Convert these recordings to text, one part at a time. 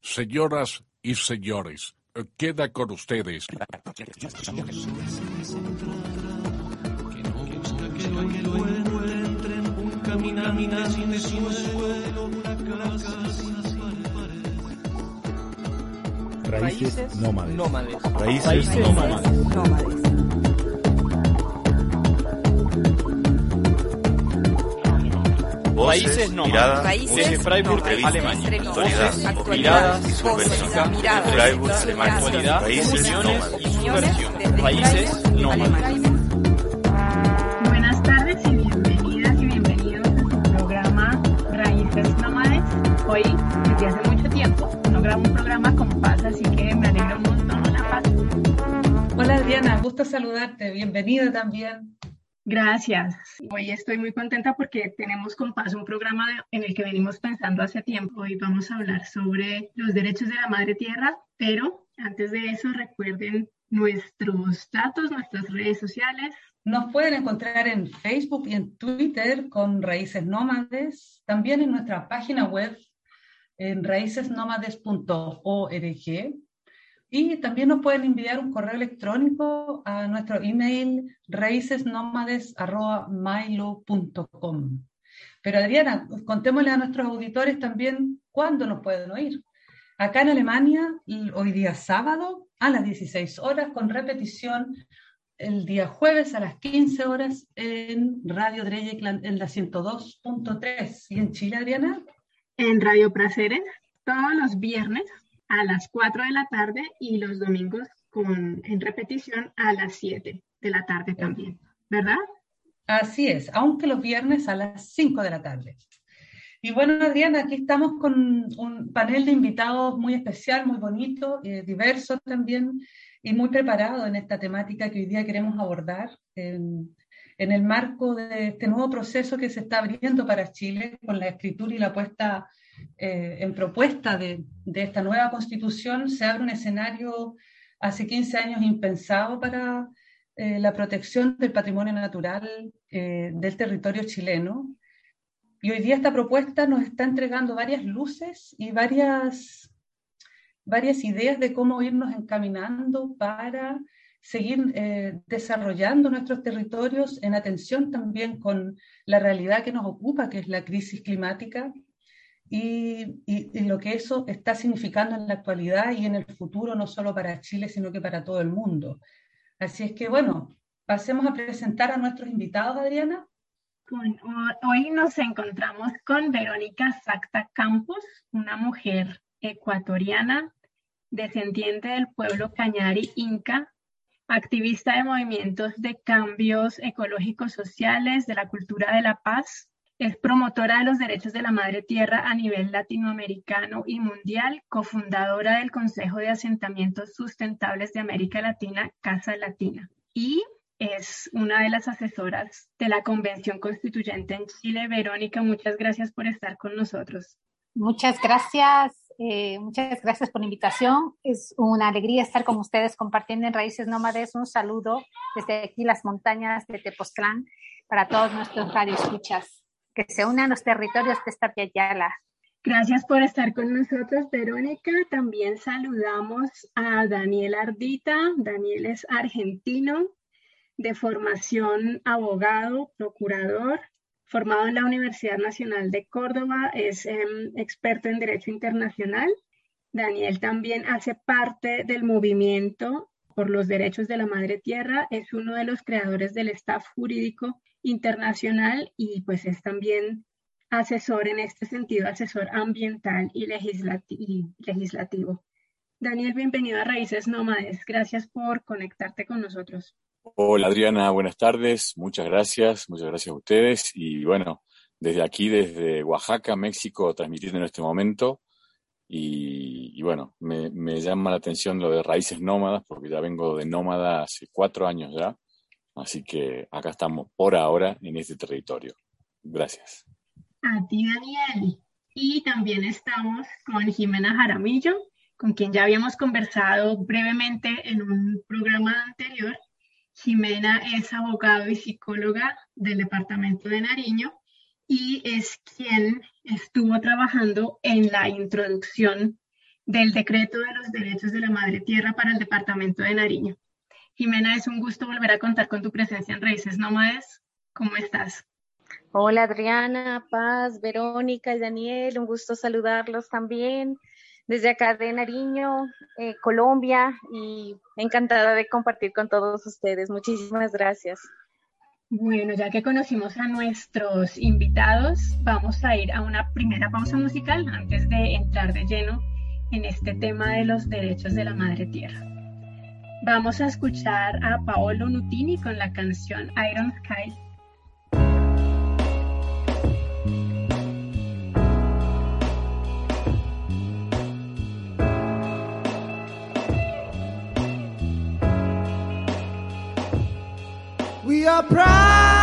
Señoras y señores, queda con ustedes. Raíces nómades. nómades. Raíces nómades. Países nómades. miradas, Desde Freiburg, Alemania. actualidad, Miradas y subversión. Freiburg, Alemania. Actualidad, nómades. y subversión. Países. Alemania. Buenas tardes y bienvenidas y bienvenidos a su programa Raíces Nómades. Hoy, desde hace mucho tiempo, no grabo un programa con paz, así que me alegra un montón. Hola, Paz. Hola Adriana, gusto saludarte, bienvenida también. Gracias. Hoy estoy muy contenta porque tenemos con Paz un programa en el que venimos pensando hace tiempo. Hoy vamos a hablar sobre los derechos de la madre tierra, pero antes de eso recuerden nuestros datos, nuestras redes sociales. Nos pueden encontrar en Facebook y en Twitter con Raíces Nómades, también en nuestra página web en raícesnómades.org y también nos pueden enviar un correo electrónico a nuestro email raícesnómades.milo.com. Pero Adriana, contémosle a nuestros auditores también cuándo nos pueden oír. Acá en Alemania, hoy día sábado a las 16 horas, con repetición el día jueves a las 15 horas en Radio Dreyeckland en la 102.3. ¿Y en Chile, Adriana? en Radio Praceres todos los viernes a las 4 de la tarde y los domingos con, en repetición a las 7 de la tarde también, ¿verdad? Así es, aunque los viernes a las 5 de la tarde. Y bueno, Adriana, aquí estamos con un panel de invitados muy especial, muy bonito, eh, diverso también, y muy preparado en esta temática que hoy día queremos abordar en, en el marco de este nuevo proceso que se está abriendo para Chile con la escritura y la puesta eh, en propuesta de, esta nueva constitución. Se abre un escenario hace 15 años impensado para eh, la protección del patrimonio natural eh, del territorio chileno. Y hoy día esta propuesta nos está entregando varias luces y varias, varias ideas de cómo irnos encaminando para seguir eh, desarrollando nuestros territorios en atención también con la realidad que nos ocupa, que es la crisis climática, y, lo que eso está significando en la actualidad y en el futuro, no solo para Chile, sino que para todo el mundo. Así es que, bueno, pasemos a presentar a nuestros invitados, Adriana. Hoy nos encontramos con Verónica Sacta Campos, una mujer ecuatoriana, descendiente del pueblo Cañari Inca, activista de movimientos de cambios ecológicos sociales, de la cultura de la paz, es promotora de los derechos de la madre tierra a nivel latinoamericano y mundial, cofundadora del Consejo de Asentamientos Sustentables de América Latina, Casa Latina. Y es una de las asesoras de la Convención Constituyente en Chile. Verónica, muchas gracias por estar con nosotros. Muchas gracias, eh, muchas gracias por la invitación. Es una alegría estar con ustedes compartiendo en Raíces Nómades. Un saludo desde aquí las montañas de Tepoztlán para todos nuestros radioescuchas que se unan los territorios de esta Yala. Gracias por estar con nosotros, Verónica. También saludamos a Daniel Ardita. Daniel es argentino, de formación abogado, procurador, formado en la Universidad Nacional de Córdoba, es eh, experto en Derecho Internacional. Daniel también hace parte del movimiento por los derechos de la madre tierra, es uno de los creadores del staff jurídico internacional y pues es también asesor en este sentido, asesor ambiental y, legislati y legislativo. Daniel, bienvenido a Raíces Nómades. Gracias por conectarte con nosotros. Hola Adriana, buenas tardes. Muchas gracias, muchas gracias a ustedes. Y bueno, desde aquí, desde Oaxaca, México, transmitiendo en este momento Y, bueno, me, me, llama la atención lo de raíces nómadas, porque ya vengo de nómada hace cuatro años ya. Así que acá estamos por ahora en este territorio. Gracias. A ti, Daniel. Y también estamos con Jimena Jaramillo, con quien ya habíamos conversado brevemente en un programa anterior. Jimena es abogado y psicóloga del departamento de Nariño y es quien estuvo trabajando en la introducción del decreto de los derechos de la madre tierra para el departamento de Nariño. Jimena, es un gusto volver a contar con tu presencia en Raíces Nómades. ¿Cómo estás? Hola Adriana, Paz, Verónica y Daniel, un gusto saludarlos también desde acá de Nariño, eh, Colombia, y encantada de compartir con todos ustedes. Muchísimas gracias. Bueno, ya que conocimos a nuestros invitados, vamos a ir a una primera pausa musical antes de entrar de lleno en este tema de los derechos de la madre tierra. Vamos a escuchar a Paolo Nutini con la canción Iron Sky We are proud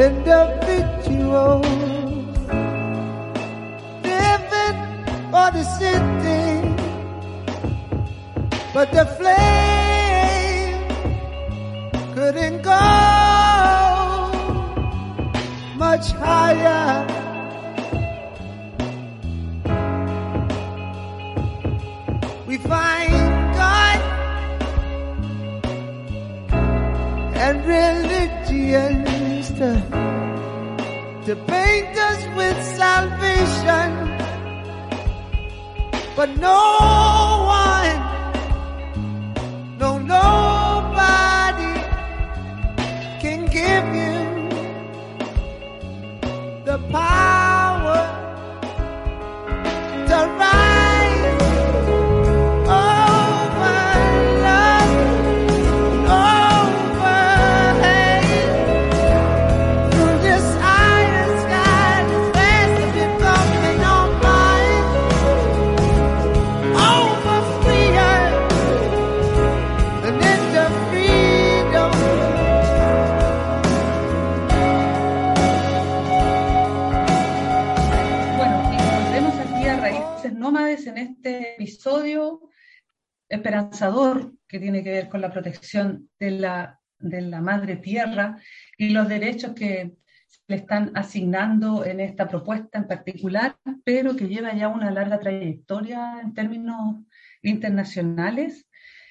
individuals living for the city, but the flame couldn't go much higher. We find God and religions to, to paint us with salvation. But no en este episodio esperanzador que tiene que ver con la protección de la, de la madre tierra y los derechos que le están asignando en esta propuesta en particular, pero que lleva ya una larga trayectoria en términos internacionales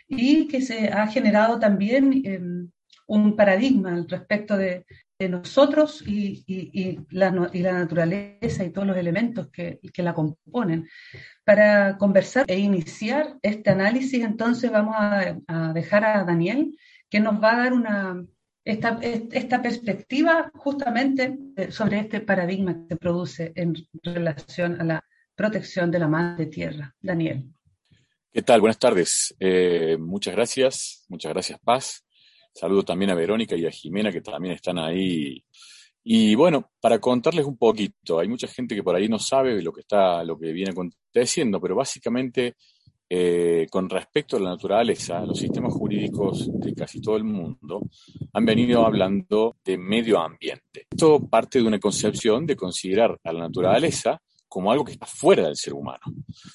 y que se ha generado también eh, un paradigma al respecto de, de nosotros y, y, la, y, la, naturaleza y todos los elementos que, que, la componen. Para conversar e iniciar este análisis, entonces vamos a, a dejar a Daniel, que nos va a dar una, esta, esta, perspectiva justamente sobre este paradigma que se produce en relación a la protección de la madre tierra. Daniel. ¿Qué tal? Buenas tardes. Eh, muchas gracias. Muchas gracias, Paz. Saludo también a Verónica y a Jimena que también están ahí. Y bueno, para contarles un poquito, hay mucha gente que por ahí no sabe lo que está, lo que viene aconteciendo, pero básicamente eh, con respecto a la naturaleza, los sistemas jurídicos de casi todo el mundo han venido hablando de medio ambiente. Esto parte de una concepción de considerar a la naturaleza como algo que está fuera del ser humano.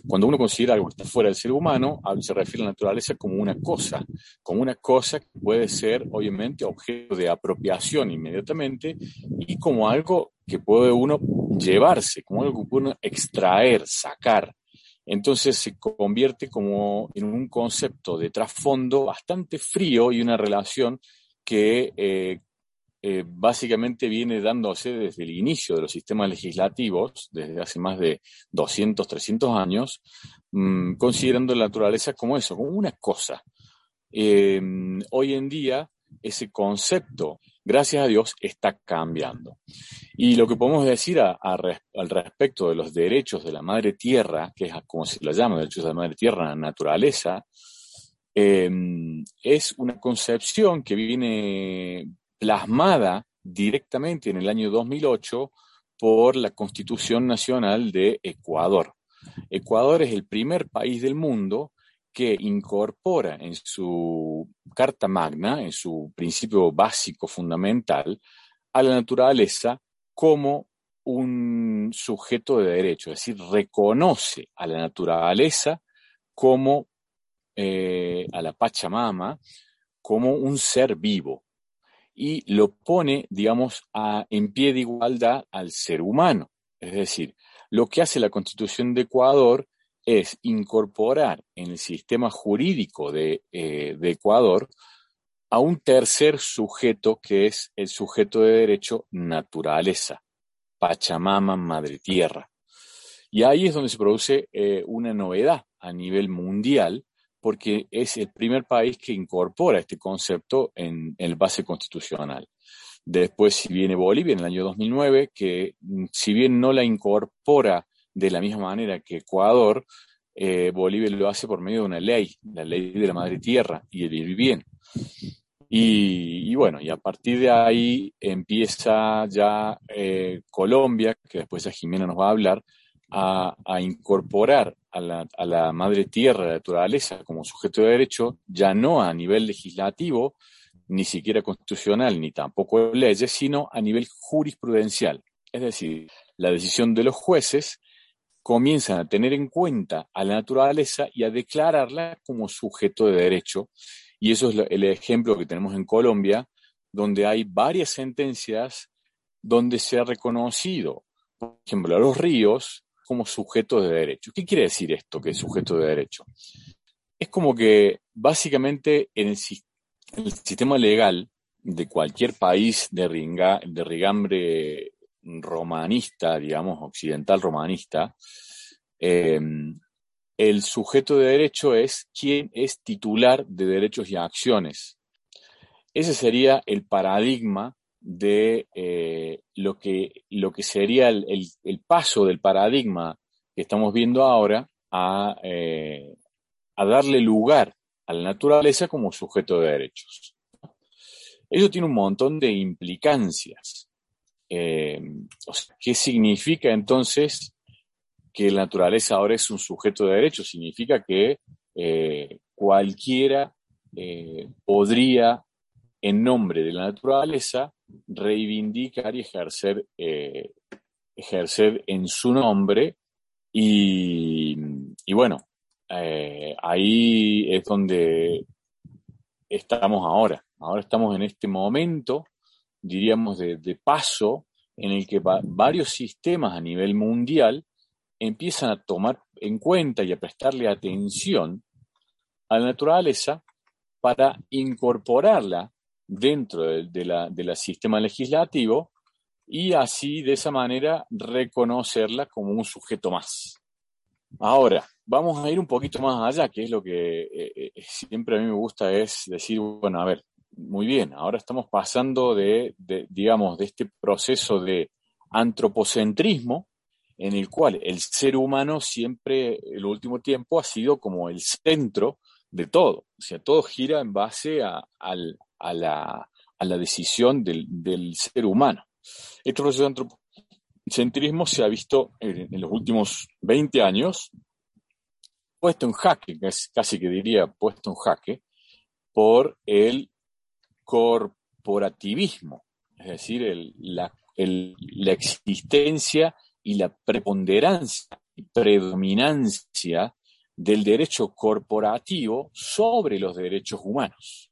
Cuando uno considera algo que está fuera del ser humano, se refiere a la naturaleza como una cosa, como una cosa que puede ser obviamente objeto de apropiación inmediatamente y como algo que puede uno llevarse, como algo que puede uno extraer, sacar. Entonces se convierte como en un concepto de trasfondo bastante frío y una relación que eh, eh, básicamente viene dándose desde el inicio de los sistemas legislativos, desde hace más de 200, 300 años, mm, considerando la naturaleza como eso, como una cosa. Em, hoy en día, ese concepto, gracias a Dios, está cambiando. Y lo que podemos decir al respecto de los derechos de la madre tierra, que es como se la llama, derechos de la madre tierra, naturaleza, em, es una concepción que viene plasmada directamente en el año 2008 por la Constitución Nacional de Ecuador. Ecuador es el primer país del mundo que incorpora en su Carta Magna, en su principio básico fundamental, a la naturaleza como un sujeto de derecho, es decir, reconoce a la naturaleza como eh, a la Pachamama como un ser vivo y lo pone, digamos, en pie de igualdad al ser humano. Es decir, lo que hace la Constitución de Ecuador es incorporar en el sistema jurídico de, eh, de Ecuador a un tercer sujeto que es el sujeto de derecho naturaleza, Pachamama, Madre Tierra. Y ahí es donde se produce eh, una novedad a nivel mundial, porque es el primer país que incorpora este concepto en, el base constitucional. Después, si viene Bolivia en el año 2009, que mm, si bien no la incorpora de la misma manera que Ecuador, eh, Bolivia lo hace por medio de una ley, la ley de la madre tierra y el vivir bien. Y, bueno, y a partir de ahí empieza ya eh, Colombia, que después a Jimena nos va a hablar, a, incorporar a la, a la, madre tierra, la naturaleza, como sujeto de derecho, ya no a nivel legislativo, ni siquiera constitucional, ni tampoco leyes, sino a nivel jurisprudencial. Es decir, la decisión de los jueces comienzan a tener en cuenta a la naturaleza y a declararla como sujeto de derecho. Y eso es el ejemplo que tenemos en Colombia, donde hay varias sentencias donde se ha reconocido, por ejemplo, a los ríos como sujetos de derecho. ¿Qué quiere decir esto, que es sujeto de derecho? Es como que básicamente en el, sistema legal de cualquier país de, rigambre romanista, digamos, occidental romanista, em, el sujeto de derecho es quien es titular de derechos y acciones. Ese sería el paradigma de eh, lo, que, lo que sería el, paso del paradigma que estamos viendo ahora a, eh, a darle lugar a la naturaleza como sujeto de derechos. Eso tiene un montón de implicancias. Eh, ¿Qué significa entonces que la naturaleza ahora es un sujeto de derecho? Significa que cualquiera podría, en nombre de la naturaleza, reivindicar y ejercer, ejercer en su nombre. Y, y bueno, ahí es donde estamos ahora. Ahora estamos en este momento diríamos, de, paso en el que varios sistemas a nivel mundial empiezan a tomar en cuenta y a prestarle atención a la naturaleza para incorporarla dentro del la, sistema legislativo y así de esa manera reconocerla como un sujeto más. Ahora, vamos a ir un poquito más allá, que es lo que eh, eh, siempre a mí me gusta es decir, bueno, a ver, muy bien, ahora estamos pasando de, digamos, de este proceso de antropocentrismo en el cual el ser humano siempre, el último tiempo, ha sido como el centro de todo. O sea, todo gira en base a, la, decisión del, ser humano. Este proceso de antropocentrismo se ha visto en, los últimos 20 años puesto en jaque, casi que diría puesto en jaque, por el corporativismo, es decir, la, existencia y la preponderancia y predominancia del derecho corporativo sobre los derechos humanos.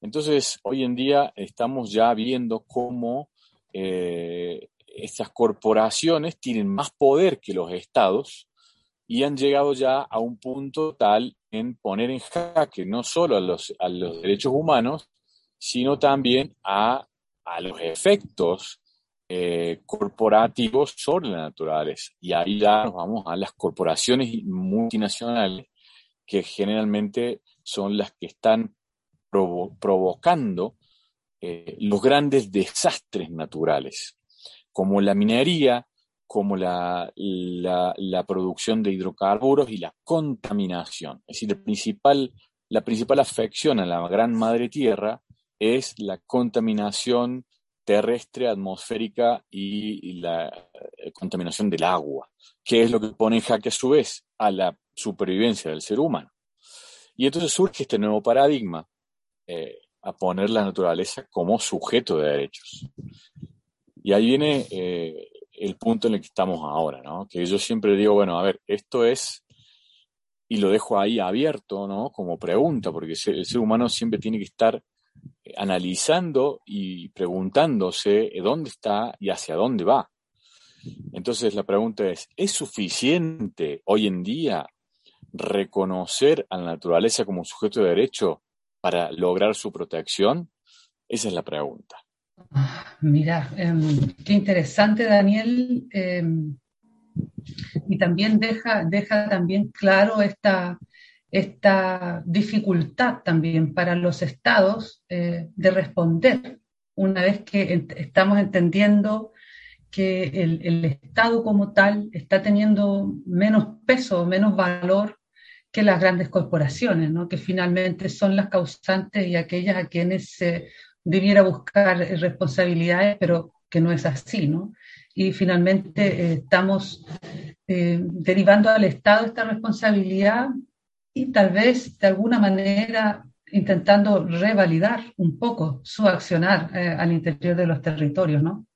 Entonces, hoy en día estamos ya viendo cómo eh, estas corporaciones tienen más poder que los estados y han llegado ya a un punto tal en poner en jaque no solo a los, derechos humanos, sino también a, los efectos eh, corporativos sobre la naturaleza. Y ahí ya nos vamos a las corporaciones multinacionales, que generalmente son las que están provocando eh, los grandes desastres naturales, como la minería, como la, la, producción de hidrocarburos y la contaminación. Es decir, principal, la principal afección a la gran madre tierra es la contaminación terrestre, atmosférica y, la eh, contaminación del agua, que es lo que pone en jaque a su vez a la supervivencia del ser humano. Y entonces surge este nuevo paradigma eh, a poner la naturaleza como sujeto de derechos. Y ahí viene eh, el punto en el que estamos ahora, ¿no? Que yo siempre digo, bueno, a ver, esto es, y lo dejo ahí abierto, ¿no? Como pregunta, porque el ser humano siempre tiene que estar analizando y preguntándose dónde está y hacia dónde va. Entonces la pregunta es, ¿es suficiente hoy en día reconocer a la naturaleza como sujeto de derecho para lograr su protección? Esa es la pregunta. Mira, em, qué interesante, Daniel. Em, y también deja, deja también claro esta, esta dificultad también para los estados eh, de responder una vez que estamos entendiendo que el, Estado como tal está teniendo menos peso, menos valor que las grandes corporaciones, ¿no? que finalmente son las causantes y aquellas a quienes se debiera buscar responsabilidades, pero que no es así. ¿no? Y finalmente eh, estamos eh, derivando al Estado esta responsabilidad y tal vez de alguna manera intentando revalidar un poco su accionar eh, al interior de los territorios, ¿no?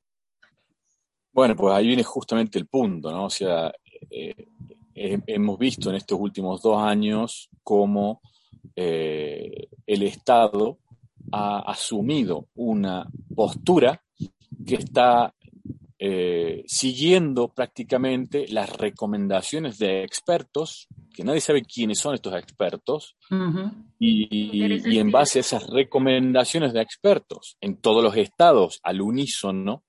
Bueno, pues ahí viene justamente el punto, ¿no? O sea, eh, hemos visto en estos últimos dos años cómo eh, el Estado ha asumido una postura que está siguiendo prácticamente las recomendaciones de expertos que nadie sabe quiénes son estos expertos, y, en base a esas recomendaciones de expertos en todos los estados al unísono,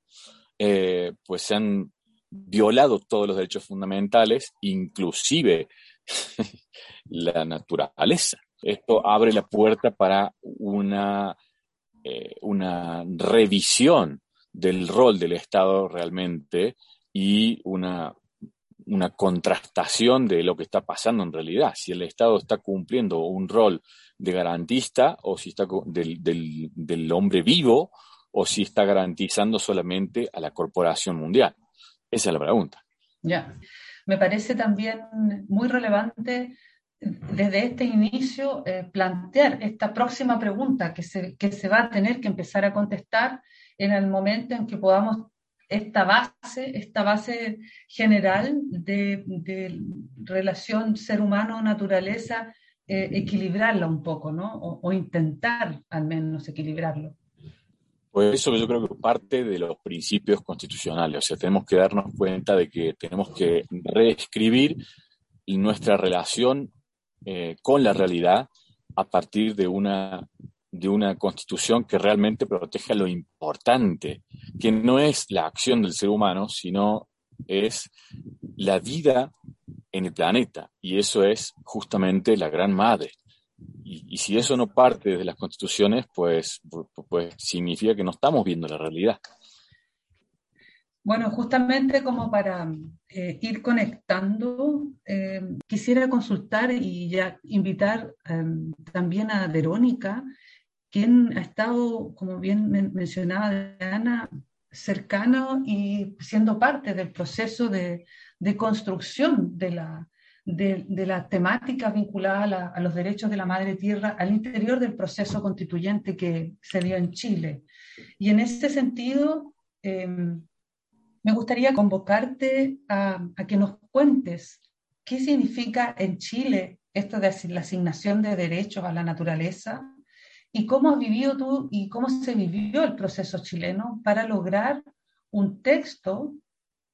eh, pues se han violado todos los derechos fundamentales, inclusive la naturaleza. Esto abre la puerta para una, eh, una revisión del rol del Estado realmente y una una contrastación de lo que está pasando en realidad, si el Estado está cumpliendo un rol de garantista o si está del, del, hombre vivo o si está garantizando solamente a la corporación mundial. Esa es la pregunta. Ya, me parece también muy relevante desde este inicio eh, plantear esta próxima pregunta que se, que se va a tener que empezar a contestar en el momento en que podamos esta base, esta base general de, relación ser humano-naturaleza, eh, equilibrarla un poco, ¿no? O, intentar al menos equilibrarlo. Pues eso yo creo que parte de los principios constitucionales, o sea, tenemos que darnos cuenta de que tenemos que reescribir nuestra relación eh, con la realidad a partir de una de una constitución que realmente proteja lo importante, que no es la acción del ser humano, sino es la vida en el planeta. Y eso es justamente la gran madre. Y, si eso no parte de las constituciones, pues, pues significa que no estamos viendo la realidad. Bueno, justamente como para eh, ir conectando, eh, quisiera consultar y ya invitar em, también a Verónica, quien ha estado, como bien mencionaba Ana, cercano y siendo parte del proceso de, construcción de la, de, la temática vinculada a, los derechos de la madre tierra al interior del proceso constituyente que se dio en Chile. Y en ese sentido, em, me gustaría convocarte a, a, que nos cuentes qué significa en Chile esto de la asignación de derechos a la naturaleza ¿Y cómo has vivido tú y cómo se vivió el proceso chileno para lograr un texto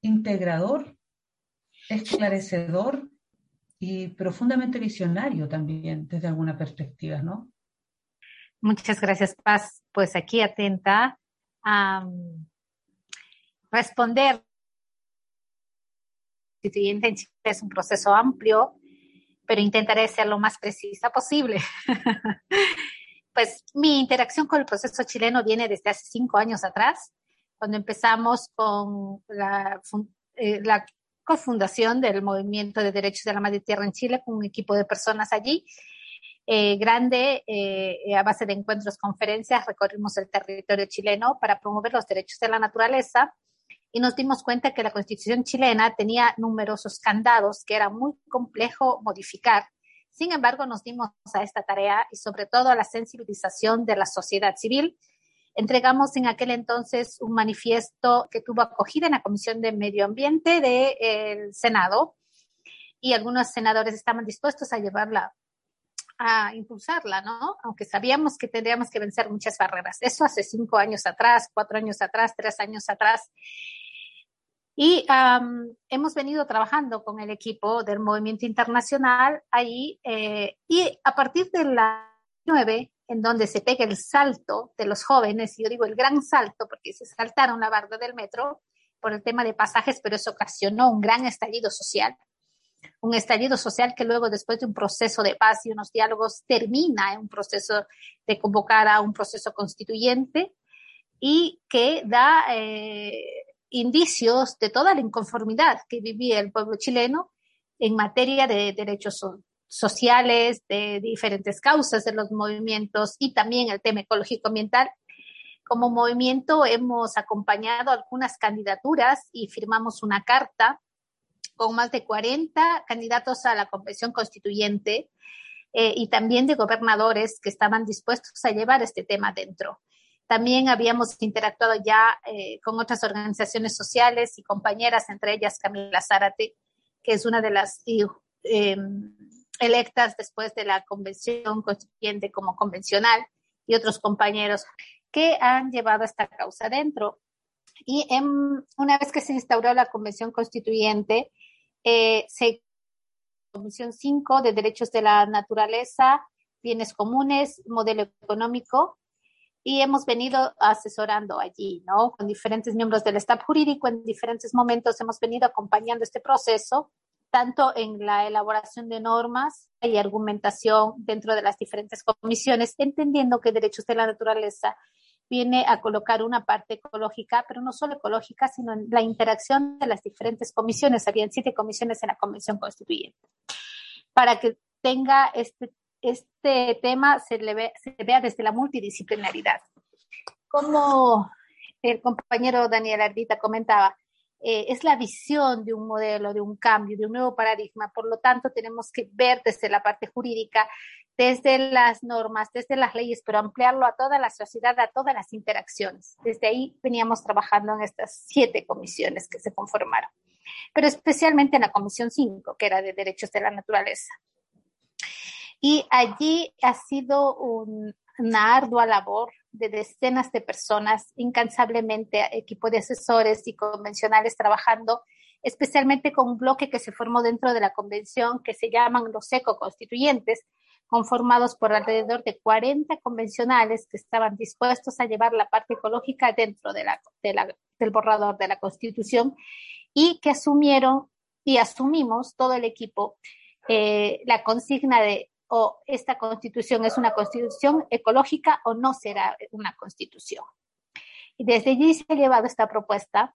integrador, esclarecedor y profundamente visionario también desde alguna perspectiva, ¿no? Muchas gracias, Paz. Pues aquí atenta a responder. En Chile es un proceso amplio, pero intentaré ser lo más precisa posible. pues mi interacción con el proceso chileno viene desde hace cinco años atrás, cuando empezamos con la, eh, la cofundación del Movimiento de Derechos de la Madre Tierra en Chile, con un equipo de personas allí. eh, grande eh, a base de encuentros, conferencias, recorrimos el territorio chileno para promover los derechos de la naturaleza y nos dimos cuenta que la constitución chilena tenía numerosos candados que era muy complejo modificar. Sin embargo, nos dimos a esta tarea y sobre todo a la sensibilización de la sociedad civil. Entregamos en aquel entonces un manifiesto que tuvo acogida en la Comisión de Medio Ambiente del Senado y algunos senadores estaban dispuestos a llevarla a impulsarla, ¿no? Aunque sabíamos que tendríamos que vencer muchas barreras. Eso hace cinco años atrás, cuatro años atrás, tres años atrás. Y hemos venido trabajando con el equipo del movimiento internacional ahí eh, y a partir de la 9, en donde se pega el salto de los jóvenes, y yo digo el gran salto porque se saltaron la barra del metro por el tema de pasajes, pero eso ocasionó un gran estallido social. Un estallido social que luego, después de un proceso de paz y unos diálogos, termina en un proceso de convocar a un proceso constituyente y que da eh, indicios de toda la inconformidad que vivía el pueblo chileno en materia de derechos sociales, de diferentes causas de los movimientos y también el tema ecológico ambiental. Como movimiento hemos acompañado algunas candidaturas y firmamos una carta con más de 40 candidatos a la convención constituyente eh, y también de gobernadores que estaban dispuestos a llevar este tema dentro. También habíamos interactuado ya eh, con otras organizaciones sociales y compañeras, entre ellas Camila Zárate, que es una de las eh, electas después de la convención constituyente como convencional, y otros compañeros que han llevado esta causa dentro. Y una vez que se instauró la convención constituyente, eh, se, Comisión 5 de Derechos de la Naturaleza, Bienes Comunes, Modelo Económico, y hemos venido asesorando allí, ¿no? Con diferentes miembros del staff jurídico en diferentes momentos hemos venido acompañando este proceso, tanto en la elaboración de normas y argumentación dentro de las diferentes comisiones, entendiendo que derechos de la naturaleza viene a colocar una parte ecológica, pero no solo ecológica, sino en la interacción de las diferentes comisiones. Habían siete comisiones en la Convención Constituyente. Para que tenga este, este tema, se, le se vea desde la multidisciplinaridad. Como el compañero Daniel Ardita comentaba, eh, es la visión de un modelo, de un cambio, de un nuevo paradigma. Por lo tanto, tenemos que ver desde la parte jurídica desde las normas, desde las leyes, pero ampliarlo a toda la sociedad, a todas las interacciones. Desde ahí veníamos trabajando en estas siete comisiones que se conformaron, pero especialmente en la Comisión 5, que era de Derechos de la Naturaleza. Y allí ha sido una ardua labor de decenas de personas, incansablemente, equipo de asesores y convencionales trabajando especialmente con un bloque que se formó dentro de la convención que se llaman los eco-constituyentes, conformados por alrededor de 40 convencionales que estaban dispuestos a llevar la parte ecológica dentro de la, del borrador de la Constitución y que asumieron y asumimos todo el equipo eh, la consigna de o esta constitución es una constitución ecológica o no será una constitución. Y desde allí se ha llevado esta propuesta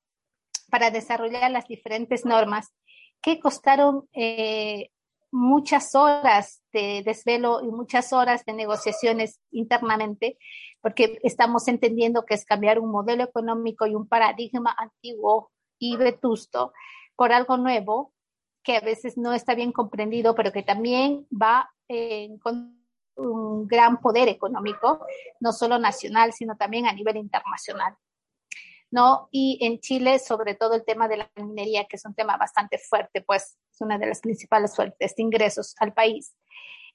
para desarrollar las diferentes normas que costaron eh, muchas horas de desvelo y muchas horas de negociaciones internamente, porque estamos entendiendo que es cambiar un modelo económico y un paradigma antiguo y vetusto por algo nuevo que a veces no está bien comprendido, pero que también va con un gran poder económico, no solo nacional, sino también a nivel internacional. ¿no? Y en Chile, sobre todo el tema de la minería, que es un tema bastante fuerte, pues es una de las principales fuentes de ingresos al país.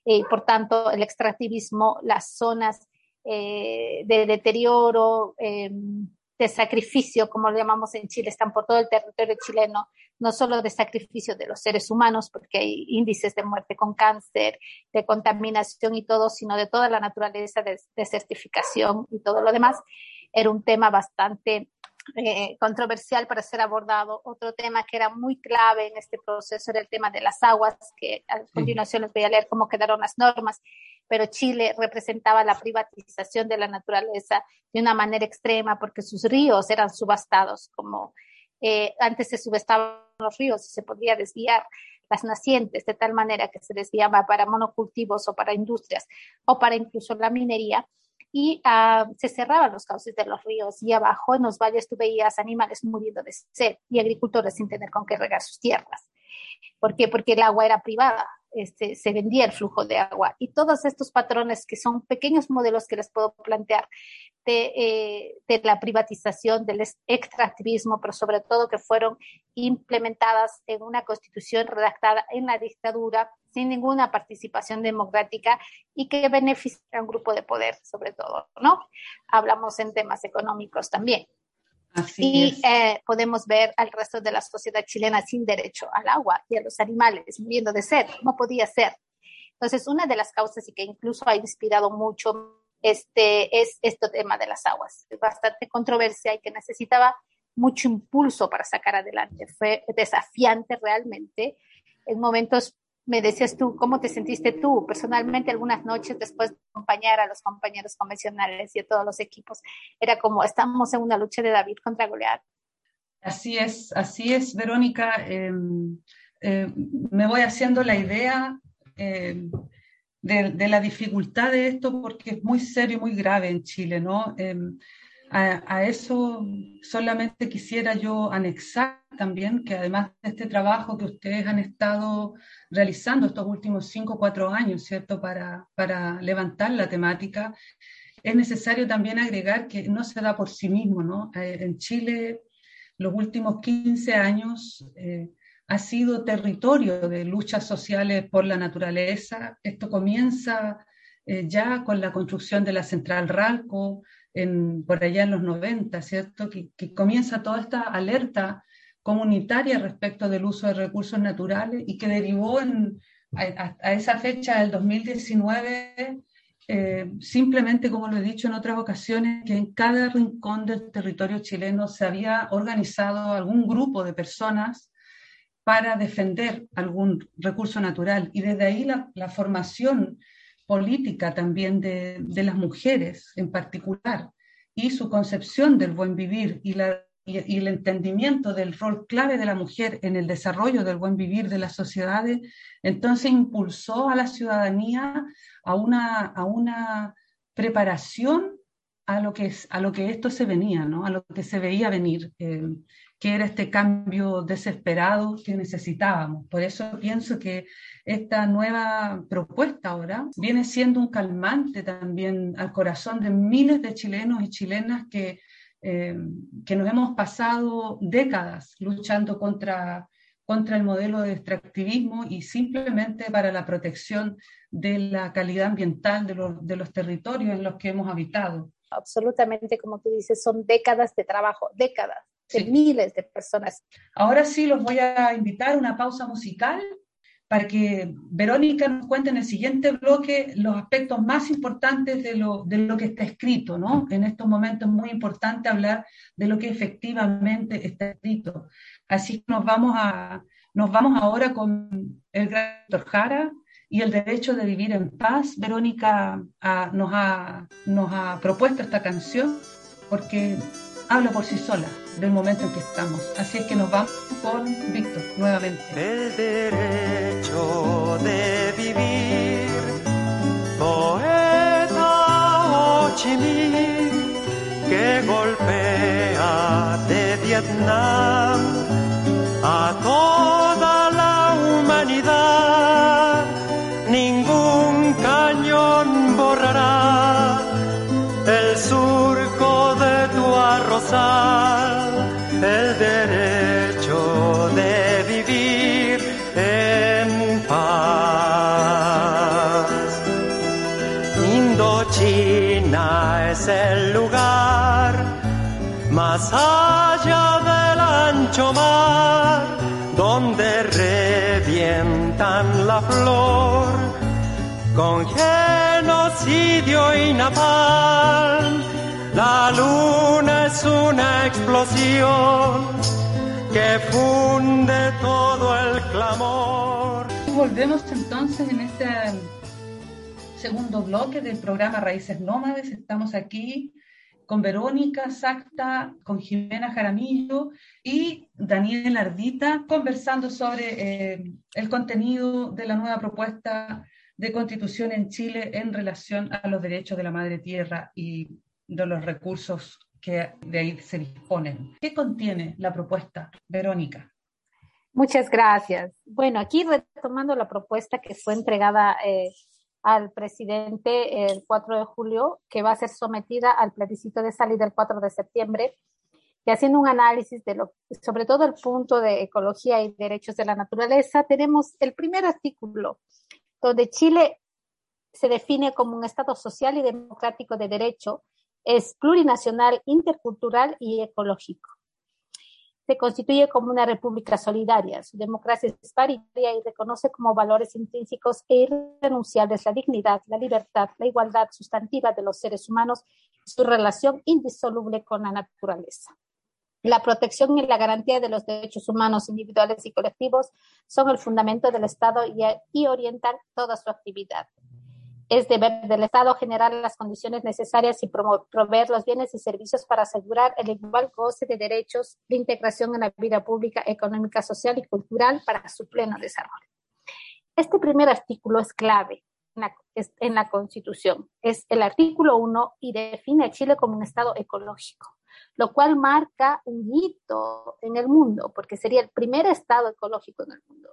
Y por tanto, el extractivismo, las zonas eh, de deterioro, em, de sacrificio, como lo llamamos en Chile, están por todo el territorio chileno, no solo de sacrificio de los seres humanos, porque hay índices de muerte con cáncer, de contaminación y todo, sino de toda la naturaleza de desertificación y todo lo demás. Era un tema bastante eh, controversial para ser abordado. Otro tema que era muy clave en este proceso era el tema de las aguas, que a continuación les voy a leer cómo quedaron las normas, pero Chile representaba la privatización de la naturaleza de una manera extrema porque sus ríos eran subastados, como eh, antes se subestaban los ríos y se podía desviar las nacientes, de tal manera que se desviaba para monocultivos o para industrias o para incluso la minería, y ah, se cerraban los cauces de los ríos y abajo en los valles tú veías animales muriendo de sed y agricultores sin tener con qué regar sus tierras. ¿Por qué? Porque el agua era privada, este, se vendía el flujo de agua. Y todos estos patrones que son pequeños modelos que les puedo plantear de, eh, la privatización, del extractivismo, pero sobre todo que fueron implementadas en una constitución redactada en la dictadura sin ninguna participación democrática y que beneficia a un grupo de poder, sobre todo, ¿no? Hablamos en temas económicos también y eh, podemos ver al resto de la sociedad chilena sin derecho al agua y a los animales muriendo de sed. No podía ser. Entonces, una de las causas y que incluso ha inspirado mucho este, es este tema de las aguas. Bastante controversia y que necesitaba mucho impulso para sacar adelante. Fue desafiante realmente en momentos me decías tú, ¿cómo te sentiste tú personalmente algunas noches después de acompañar a los compañeros convencionales y a todos los equipos? Era como, estamos en una lucha de David contra Goliat. Así es, así es, Verónica. Em, em, me voy haciendo la idea em, de, la dificultad de esto porque es muy serio y muy grave en Chile, ¿no? A, eso solamente quisiera yo anexar también que además de este trabajo que ustedes han estado realizando estos últimos cinco o cuatro años, ¿cierto?, para, para levantar la temática, es necesario también agregar que no se da por sí mismo, ¿no? Eh, en Chile, los últimos 15 años eh, ha sido territorio de luchas sociales por la naturaleza. Esto comienza eh, ya con la construcción de la central Ralco, en, por allá en los 90, ¿cierto? Que, que comienza toda esta alerta comunitaria respecto del uso de recursos naturales y que derivó en, a, esa fecha del 2019, eh, simplemente, como lo he dicho en otras ocasiones, que en cada rincón del territorio chileno se había organizado algún grupo de personas para defender algún recurso natural. Y desde ahí la, la formación política también de, de, las mujeres en particular y su concepción del buen vivir y la y, el entendimiento del rol clave de la mujer en el desarrollo del buen vivir de las sociedades, entonces impulsó a la ciudadanía a una, a una preparación a lo, que a lo que esto se venía, ¿no? a lo que se veía venir, eh, que era este cambio desesperado que necesitábamos. Por eso pienso que esta nueva propuesta ahora viene siendo un calmante también al corazón de miles de chilenos y chilenas que eh, que nos hemos pasado décadas luchando contra, contra el modelo de extractivismo y simplemente para la protección de la calidad ambiental de, los, de los territorios en los que hemos habitado. Absolutamente, como tú dices, son décadas de trabajo, décadas de miles de personas. Ahora sí los voy a invitar a una pausa musical para que Verónica nos cuente en el siguiente bloque los aspectos más importantes de lo, de lo que está escrito, ¿no? En estos momentos es muy importante hablar de lo que efectivamente está escrito. Así que nos vamos, a, nos vamos ahora con el gran Jara y el derecho de vivir en paz. Verónica ah, nos, ha, propuesto esta canción porque habla por sí sola del momento en que estamos. Así es que nos vamos con Víctor nuevamente. El derecho de vivir, poeta Ho Chi Minh, que golpea de Vietnam la luna es una explosión que funde todo el clamor. Volvemos entonces en este segundo bloque del programa Raíces Nómades. Estamos aquí con Verónica Sacta, con Jimena Jaramillo y Daniel Ardita, conversando sobre eh, el contenido de la nueva propuesta de constitución en Chile en relación a los derechos de la madre tierra y de los recursos que de ahí se disponen. ¿Qué contiene la propuesta, Verónica? Muchas gracias. Bueno, aquí retomando la propuesta que fue entregada eh, al presidente el 4 de julio, que va a ser sometida al plebiscito de salida el 4 de septiembre, y haciendo un análisis de sobre todo el punto de ecología y derechos de la naturaleza, tenemos el primer artículo, donde Chile se define como un Estado social y democrático de derecho, es plurinacional, intercultural y ecológico se constituye como una república solidaria. Su democracia es paritaria y reconoce como valores intrínsecos e irrenunciables la dignidad, la libertad, la igualdad sustantiva de los seres humanos y su relación indisoluble con la naturaleza. La protección y la garantía de los derechos humanos individuales y colectivos son el fundamento del Estado y, orientan toda su actividad es deber del Estado generar las condiciones necesarias y proveer los bienes y servicios para asegurar el igual goce de derechos de integración en la vida pública, económica, social y cultural para su pleno desarrollo. Este primer artículo es clave en la, en la Constitución. Es el artículo 1 y define a Chile como un Estado ecológico, lo cual marca un hito en el mundo, porque sería el primer Estado ecológico en el mundo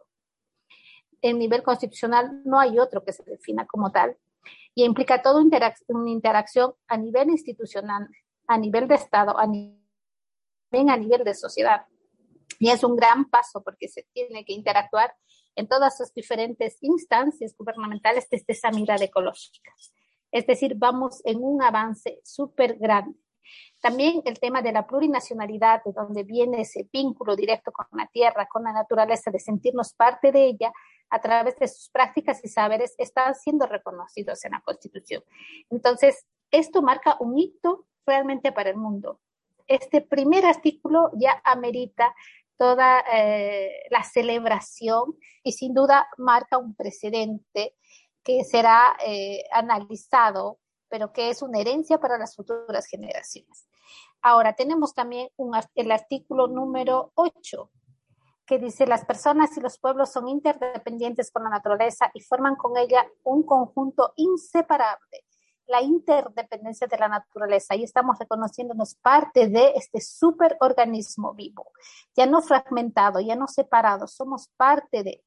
en nivel constitucional no hay otro que se defina como tal y implica toda una interacción a nivel institucional, a nivel de Estado, a nivel, a nivel de sociedad. Y es un gran paso porque se tiene que interactuar en todas las diferentes instancias gubernamentales desde esa mirada ecológica. Es decir, vamos en un avance súper grande. También el tema de la plurinacionalidad, de donde viene ese vínculo directo con la tierra, con la naturaleza, de sentirnos parte de ella, a través de sus prácticas y saberes están siendo reconocidos en la Constitución. Entonces, esto marca un hito realmente para el mundo. Este primer artículo ya amerita toda eh, la celebración y sin duda marca un precedente que será eh, analizado, pero que es una herencia para las futuras generaciones. Ahora, tenemos también el artículo número 8, que dice las personas y los pueblos son interdependientes con la naturaleza y forman con ella un conjunto inseparable, la interdependencia de la naturaleza. Y estamos reconociéndonos parte de este superorganismo vivo, ya no fragmentado, ya no separado, somos parte de.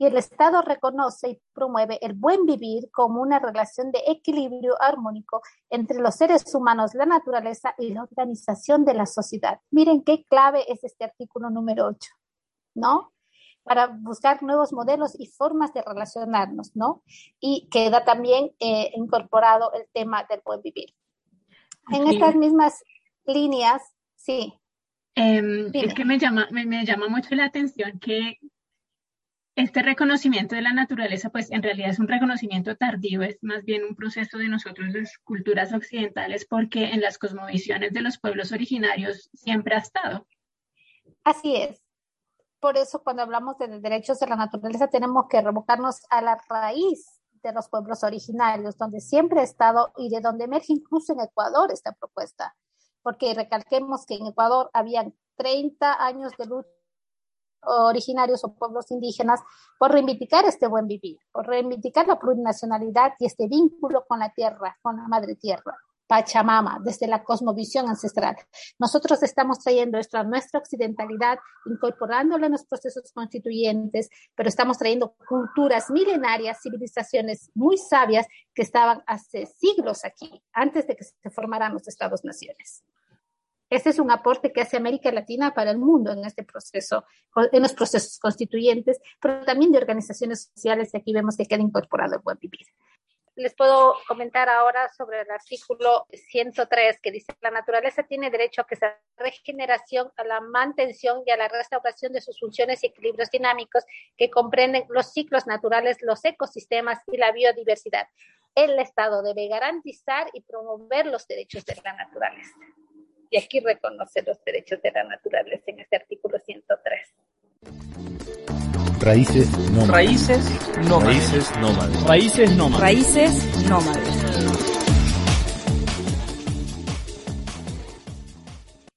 Y el Estado reconoce y promueve el buen vivir como una relación de equilibrio armónico entre los seres humanos, la naturaleza y la organización de la sociedad. Miren qué clave es este artículo número 8. ¿no? Para buscar nuevos modelos y formas de relacionarnos, ¿no? Y queda también eh, incorporado el tema del buen vivir. En estas mismas líneas, sí. Em, es que me llama, me, me llama mucho la atención que este reconocimiento de la naturaleza, pues en realidad es un reconocimiento tardío, es más bien un proceso de nosotros, las culturas occidentales, porque en las cosmovisiones de los pueblos originarios siempre ha estado. Así es por eso cuando hablamos de derechos de la naturaleza tenemos que revocarnos a la raíz de los pueblos originarios, donde siempre ha estado y de donde emerge incluso en Ecuador esta propuesta, porque recalquemos que en Ecuador habían 30 años de lucha originarios o pueblos indígenas por reivindicar este buen vivir, por reivindicar la plurinacionalidad y este vínculo con la tierra, con la madre tierra. Pachamama, desde la cosmovisión ancestral. Nosotros estamos trayendo esto a nuestra occidentalidad, incorporándolo en los procesos constituyentes, pero estamos trayendo culturas milenarias, civilizaciones muy sabias que estaban hace siglos aquí, antes de que se formaran los Estados-naciones. Este es un aporte que hace América Latina para el mundo en este proceso, en los procesos constituyentes, pero también de organizaciones sociales, y aquí vemos que queda incorporado el buen vivir les puedo comentar ahora sobre el artículo 103 que dice la naturaleza tiene derecho a que se regeneración, a la mantención y a la restauración de sus funciones y equilibrios dinámicos que comprenden los ciclos naturales, los ecosistemas y la biodiversidad. El Estado debe garantizar y promover los derechos de la naturaleza. Y aquí reconoce los derechos de la naturaleza en este artículo 103. Raíces nómades. Raíces nómades. Raíces nómades. Raíces nómades. Raíces nómades.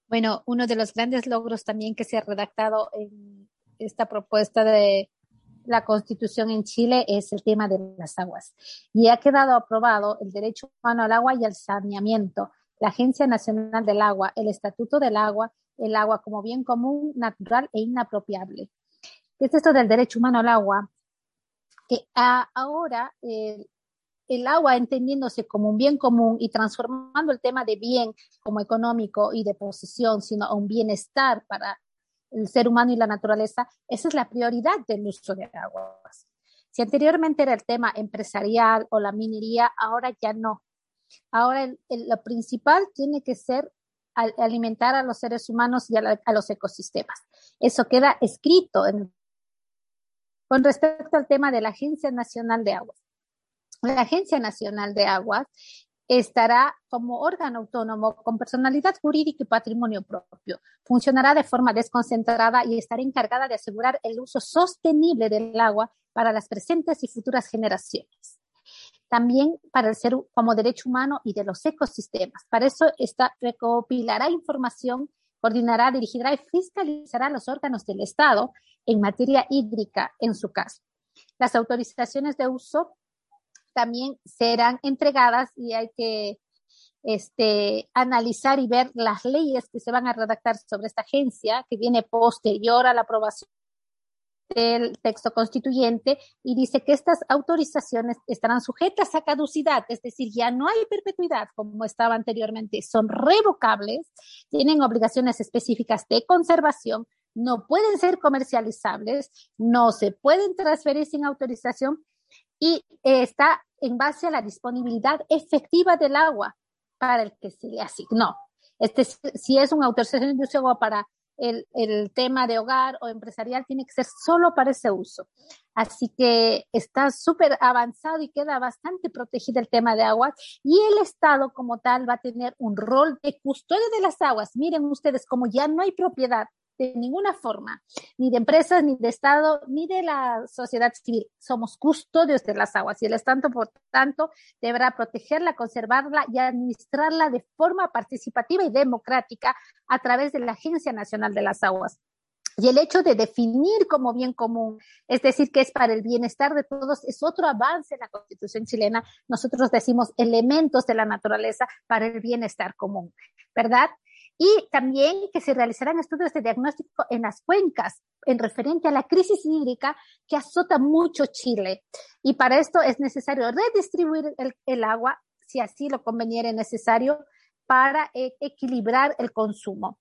Bueno, uno de los grandes logros también que se ha redactado en esta propuesta de la Constitución en Chile es el tema de las aguas. Y ha quedado aprobado el derecho humano al agua y al saneamiento, la Agencia Nacional del Agua, el Estatuto del Agua, el agua como bien común, natural e inapropiable. ¿Qué es esto del derecho humano al agua? Que ahora el agua entendiéndose como un bien común y transformando el tema de bien como económico y de posesión, sino a un bienestar para el ser humano y la naturaleza, esa es la prioridad del uso de aguas. Si anteriormente era el tema empresarial o la minería, ahora ya no. Ahora lo principal tiene que ser alimentar a los seres humanos y a, los ecosistemas. Eso queda escrito con respecto al tema de la Agencia Nacional de Aguas. La Agencia Nacional de Aguas estará como órgano autónomo con personalidad jurídica y patrimonio propio. Funcionará de forma desconcentrada y estará encargada de asegurar el uso sostenible del agua para las presentes y futuras generaciones. También para el ser como derecho humano y de los ecosistemas. Para eso esta, recopilará información, coordinará, dirigirá y fiscalizará los órganos del Estado en materia hídrica, en su caso. Las autorizaciones de uso también serán entregadas y hay que este, analizar y ver las leyes que se van a redactar sobre esta agencia, que viene posterior a la aprobación del texto constituyente y dice que estas autorizaciones estarán sujetas a caducidad, es decir, ya no hay perpetuidad como estaba anteriormente, son revocables, tienen obligaciones específicas de conservación, no pueden ser comercializables, no se pueden transferir sin autorización y está en base a la disponibilidad efectiva del agua para el que se le asignó. Este, si es una autorización de uso para el, el, tema de hogar o empresarial, tiene que ser solo para ese uso. Así que está súper avanzado y queda bastante protegido el tema de agua y el Estado como tal va a tener un rol de custodio de las aguas. Miren ustedes, como ya no hay propiedad de ninguna forma, ni de empresas, ni de Estado, ni de la sociedad civil. Somos custodios de las aguas y el Estado, por tanto, deberá protegerla, conservarla y administrarla de forma participativa y democrática a través de la Agencia Nacional de las Aguas. Y el hecho de definir como bien común, es decir, que es para el bienestar de todos, es otro avance en la Constitución chilena. Nosotros decimos elementos de la naturaleza para el bienestar común, ¿verdad? Y también que se realizarán estudios de diagnóstico en las cuencas en referente a la crisis hídrica que azota mucho Chile. Y para esto es necesario redistribuir el, agua, si así lo conveniera necesario, para e, equilibrar el consumo.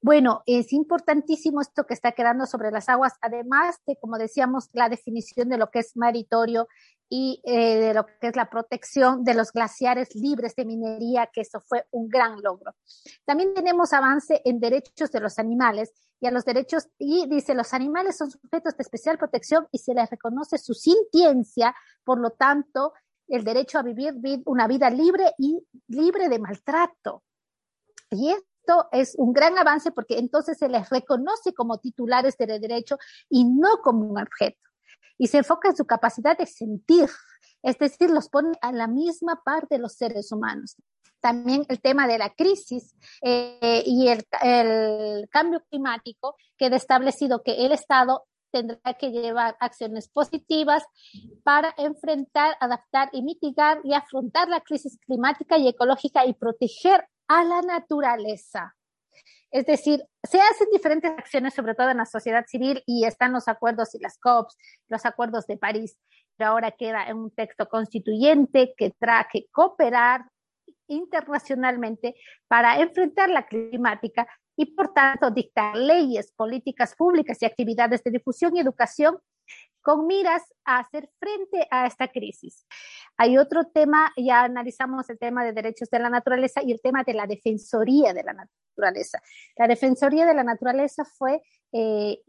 Bueno, es importantísimo esto que está quedando sobre las aguas, además de, como decíamos, la definición de lo que es maritorio y eh, de lo que es la protección de los glaciares libres de minería, que eso fue un gran logro. También tenemos avance en derechos de los animales y a los derechos, y dice, los animales son sujetos de especial protección y se les reconoce su sintiencia, por lo tanto, el derecho a vivir una vida libre y libre de maltrato. Y es un gran avance porque entonces se les reconoce como titulares de derecho y no como un objeto y se enfoca en su capacidad de sentir, es decir, los pone a la misma par de los seres humanos. También el tema de la crisis eh, y el, el cambio climático queda establecido que el Estado tendrá que llevar acciones positivas para enfrentar, adaptar y mitigar y afrontar la crisis climática y ecológica y proteger a la naturaleza. Es decir, se hacen diferentes acciones, sobre todo en la sociedad civil, y están los acuerdos y las COPs, los acuerdos de París, pero ahora queda en un texto constituyente que trae que cooperar internacionalmente para enfrentar la climática y, por tanto, dictar leyes, políticas públicas y actividades de difusión y educación con miras a hacer frente a esta crisis. Hay otro tema, ya analizamos el tema de derechos de la naturaleza y el tema de la defensoría de la naturaleza. La defensoría de la naturaleza fue, eh,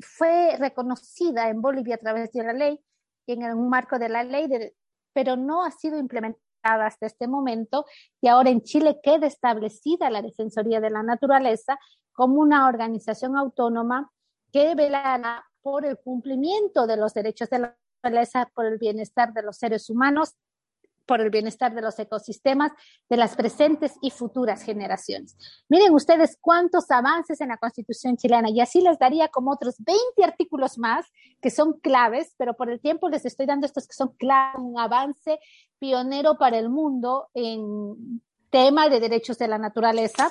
fue reconocida en Bolivia a través de la ley y en un marco de la ley, pero no ha sido implementada hasta este momento y ahora en Chile queda establecida la Defensoría de la Naturaleza como una organización autónoma que velará por el cumplimiento de los derechos de la naturaleza, por el bienestar de los seres humanos, por el bienestar de los ecosistemas de las presentes y futuras generaciones. Miren ustedes cuántos avances en la Constitución chilena y así les daría como otros 20 artículos más que son claves, pero por el tiempo les estoy dando estos que son claves, un avance pionero para el mundo en tema de derechos de la naturaleza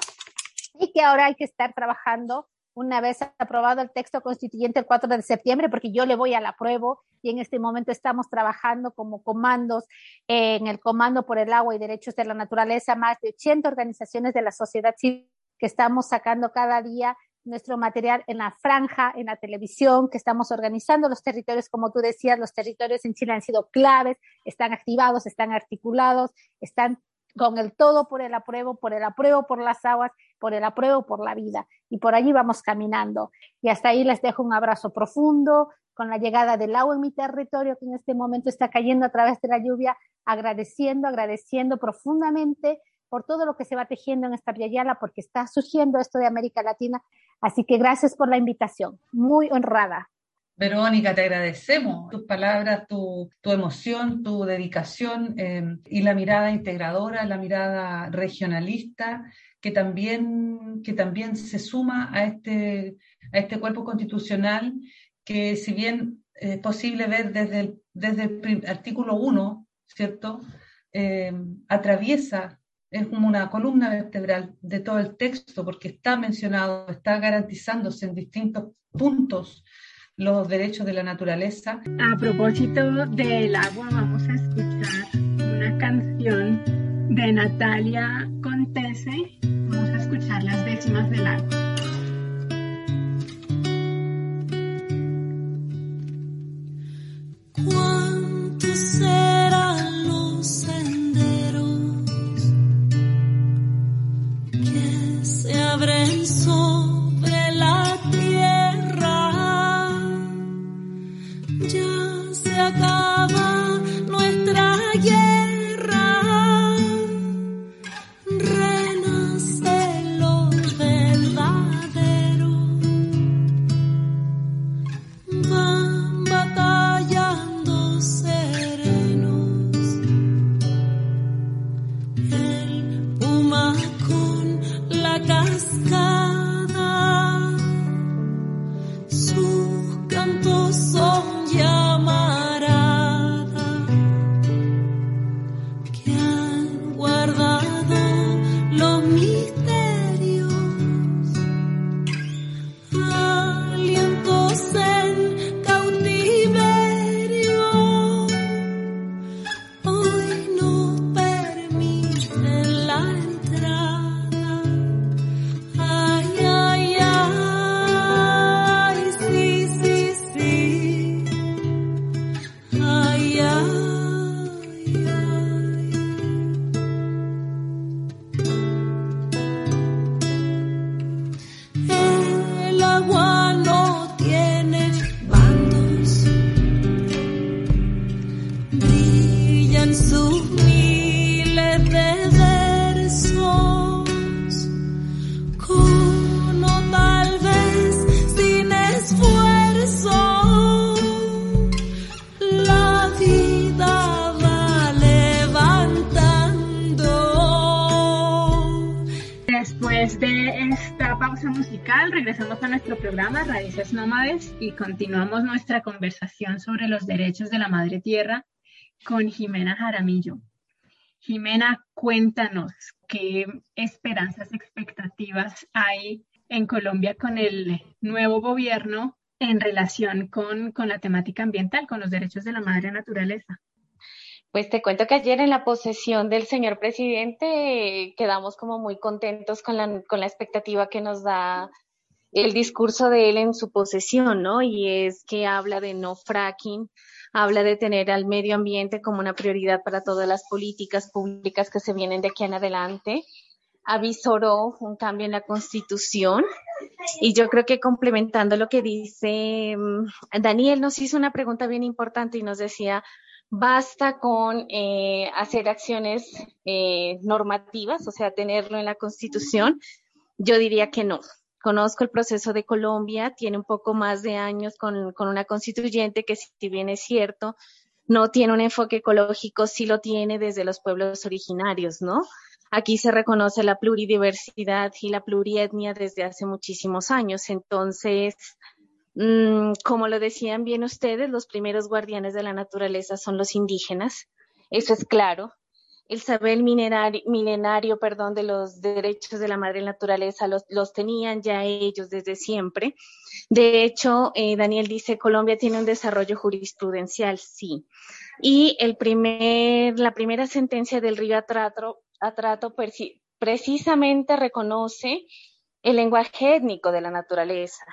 y que ahora hay que estar trabajando una vez aprobado el texto constituyente el 4 de septiembre, porque yo le voy a la prueba y en este momento estamos trabajando como comandos en el Comando por el Agua y Derechos de la Naturaleza, más de 80 organizaciones de la sociedad civil que estamos sacando cada día nuestro material en la franja, en la televisión, que estamos organizando los territorios, como tú decías, los territorios en Chile han sido claves, están activados, están articulados, están con el todo por el apruebo, por el apruebo por las aguas, por el apruebo por la vida. Y por allí vamos caminando. Y hasta ahí les dejo un abrazo profundo con la llegada del agua en mi territorio, que en este momento está cayendo a través de la lluvia, agradeciendo, agradeciendo profundamente por todo lo que se va tejiendo en esta Yala, porque está surgiendo esto de América Latina. Así que gracias por la invitación. Muy honrada. Verónica, te agradecemos tus palabras, tu, emoción, tu dedicación em, y la mirada integradora, la mirada regionalista que también, que también se suma a este, a este cuerpo constitucional que si bien es posible ver desde el, desde artículo 1, ¿cierto? Em, atraviesa, es como una columna vertebral de todo el texto porque está mencionado, está garantizándose en distintos puntos los derechos de la naturaleza. A propósito del agua, vamos a escuchar una canción de Natalia Contese. Vamos a escuchar las décimas del agua. Y continuamos nuestra conversación sobre los derechos de la madre tierra con Jimena Jaramillo. Jimena, cuéntanos qué esperanzas, expectativas hay en Colombia con el nuevo gobierno en relación con, con la temática ambiental, con los derechos de la madre naturaleza. Pues te cuento que ayer en la posesión del señor presidente quedamos como muy contentos con la, con la expectativa que nos da el discurso de él en su posesión, ¿no? Y es que habla de no fracking, habla de tener al medio ambiente como una prioridad para todas las políticas públicas que se vienen de aquí en adelante. Avisoró un cambio en la constitución y yo creo que complementando lo que dice mm, Daniel nos hizo una pregunta bien importante y nos decía, basta con eh, hacer acciones eh, normativas, o sea, tenerlo en la constitución. Yo diría que no, Conozco el proceso de Colombia, tiene un poco más de años con, una constituyente que si bien es cierto, no tiene un enfoque ecológico, sí lo tiene desde los pueblos originarios, ¿no? Aquí se reconoce la pluridiversidad y la plurietnia desde hace muchísimos años. Entonces, mm, como lo decían bien ustedes, los primeros guardianes de la naturaleza son los indígenas. Eso es claro el saber milenario, perdón, de los derechos de la madre naturaleza los, tenían ya ellos desde siempre. De hecho, eh, Daniel dice, Colombia tiene un desarrollo jurisprudencial, sí. Y la primera sentencia del río Atrato precisamente reconoce el lenguaje étnico de la naturaleza.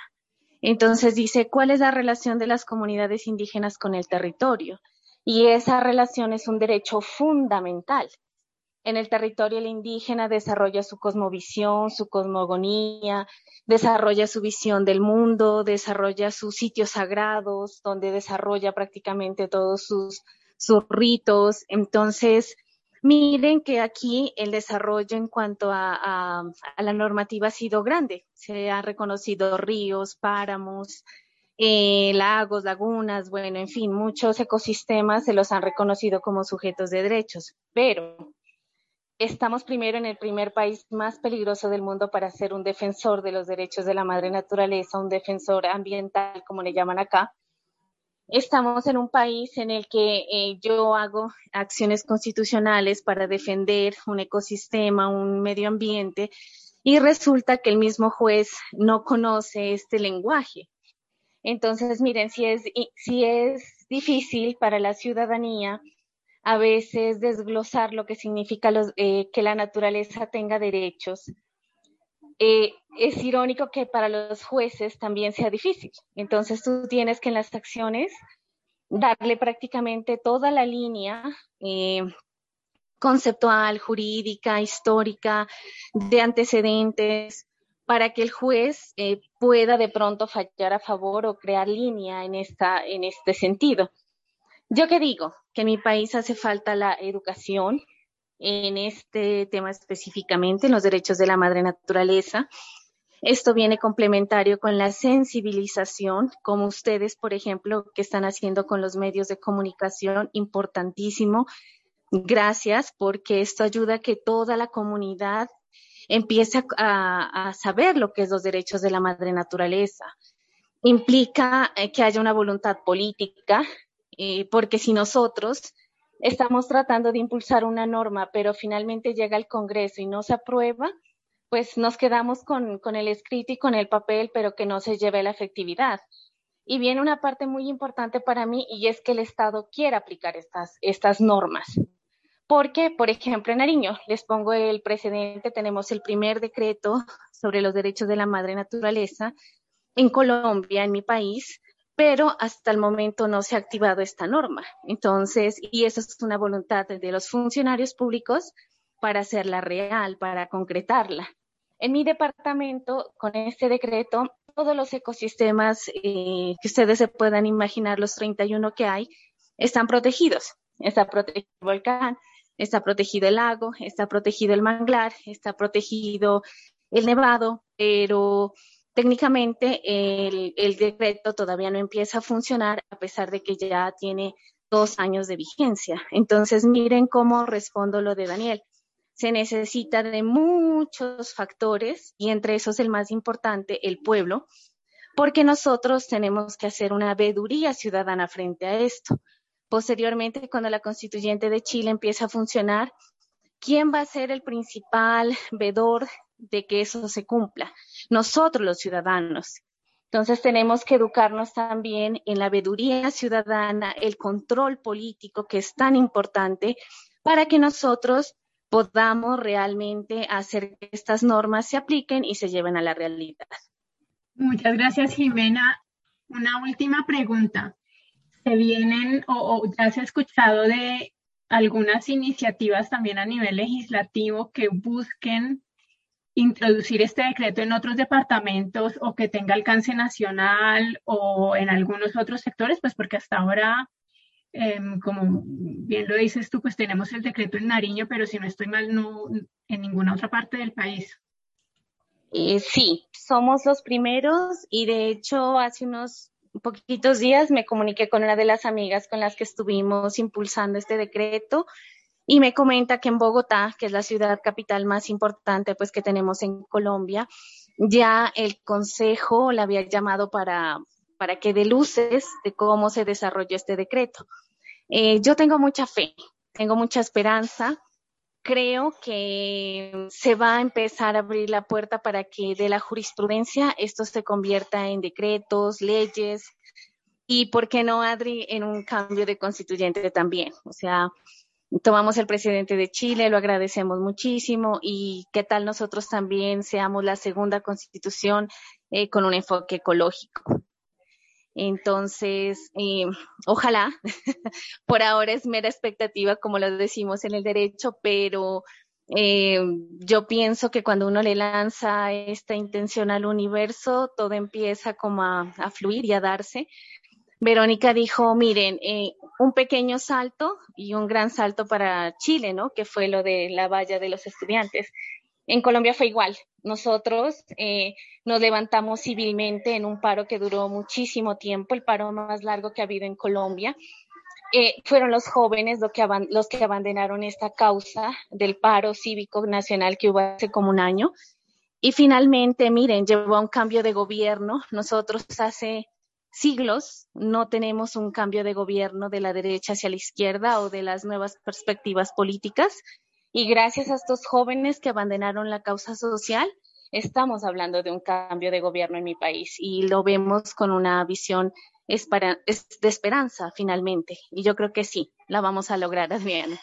Entonces dice, ¿cuál es la relación de las comunidades indígenas con el territorio? Y esa relación es un derecho fundamental. En el territorio el indígena desarrolla su cosmovisión, su cosmogonía, desarrolla su visión del mundo, desarrolla sus sitios sagrados, donde desarrolla prácticamente todos sus, ritos. Entonces, miren que aquí el desarrollo en cuanto a la normativa ha sido grande. Se han reconocido ríos, páramos, eh, lagos, lagunas, bueno, en fin, muchos ecosistemas se los han reconocido como sujetos de derechos, pero estamos primero en el primer país más peligroso del mundo para ser un defensor de los derechos de la madre naturaleza, un defensor ambiental, como le llaman acá. Estamos en un país en el que eh, yo hago acciones constitucionales para defender un ecosistema, un medio ambiente, y resulta que el mismo juez no conoce este lenguaje. Entonces, miren, si es, si es difícil para la ciudadanía a veces desglosar lo que significa los, eh, que la naturaleza tenga derechos, eh, es irónico que para los jueces también sea difícil. Entonces, tú tienes que en las acciones darle prácticamente toda la línea eh, conceptual, jurídica, histórica, de antecedentes, para que el juez eh, pueda de pronto fallar a favor o crear línea en, esta, en este sentido. Yo que digo que en mi país hace falta la educación en este tema específicamente, en los derechos de la madre naturaleza. Esto viene complementario con la sensibilización, como ustedes, por ejemplo, que están haciendo con los medios de comunicación, importantísimo. Gracias, porque esto ayuda a que toda la comunidad empiece a, saber lo que es los derechos de la madre naturaleza. Implica eh, que haya una voluntad política, porque si nosotros estamos tratando de impulsar una norma, pero finalmente llega al Congreso y no se aprueba, pues nos quedamos con, con el escrito y con el papel, pero que no se lleve la efectividad. Y viene una parte muy importante para mí y es que el Estado quiere aplicar estas, estas normas. Porque, por ejemplo, en Nariño, les pongo el precedente, tenemos el primer decreto sobre los derechos de la madre naturaleza en Colombia, en mi país, pero hasta el momento no se ha activado esta norma. Entonces, y eso es una voluntad de los funcionarios públicos para hacerla real, para concretarla. En mi departamento, con este decreto, todos los ecosistemas eh, que ustedes se puedan imaginar, los 31 que hay, están protegidos. Está protegido el volcán, está protegido el lago, está protegido el manglar, está protegido el nevado, pero técnicamente el, decreto todavía no empieza a funcionar a pesar de que ya tiene dos años de vigencia. Entonces, miren cómo respondo lo de Daniel. Se necesita de muchos factores y entre esos el más importante, el pueblo, porque nosotros tenemos que hacer una veeduría ciudadana frente a esto. Posteriormente, cuando la constituyente de Chile empiece a funcionar, ¿quién va a ser el principal vedor de que eso se cumpla? Nosotros los ciudadanos. Entonces tenemos que educarnos también en la veeduría ciudadana, el control político que es tan importante para que nosotros podamos realmente hacer que estas normas se apliquen y se lleven a la realidad. Muchas gracias, Jimena. Una última pregunta se vienen o, ya se ha escuchado de algunas iniciativas también a nivel legislativo que busquen introducir este decreto en otros departamentos o que tenga alcance nacional o en algunos otros sectores, pues porque hasta ahora, em, como bien lo dices tú, pues tenemos el decreto en Nariño, pero si no estoy mal, no en ninguna otra parte del país. Eh, sí, somos los primeros y de hecho hace unos poquitos días me comuniqué con una de las amigas con las que estuvimos impulsando este decreto y me comenta que en Bogotá, que es la ciudad capital más importante pues que tenemos en Colombia, ya el consejo la había llamado para, para que dé luces de cómo se desarrolló este decreto. Eh, yo tengo mucha fe, tengo mucha esperanza. Creo que se va a empezar a abrir la puerta para que de la jurisprudencia esto se convierta en decretos, leyes y, ¿por qué no, Adri, en un cambio de constituyente también? O sea, tomamos el presidente de Chile, lo agradecemos muchísimo y qué tal nosotros también seamos la segunda constitución eh, con un enfoque ecológico. Entonces, eh, ojalá, por ahora es mera expectativa, como lo decimos en el derecho, pero eh, yo pienso que cuando uno le lanza esta intención al universo, todo empieza como a, fluir y a darse. Verónica dijo, miren, eh, un pequeño salto y un gran salto para Chile, ¿no? Que fue lo de la valla de los estudiantes. En Colombia fue igual. Nosotros eh, nos levantamos civilmente en un paro que duró muchísimo tiempo, el paro más largo que ha habido en Colombia. Eh, fueron los jóvenes los que abandonaron esta causa del paro cívico nacional que hubo hace como un año. Y finalmente, miren, llevó a un cambio de gobierno. Nosotros hace siglos no tenemos un cambio de gobierno de la derecha hacia la izquierda o de las nuevas perspectivas políticas. Y gracias a estos jóvenes que abandonaron la causa social, estamos hablando de un cambio de gobierno en mi país y lo vemos con una visión de esperanza finalmente. Y yo creo que sí, la vamos a lograr, Adriana.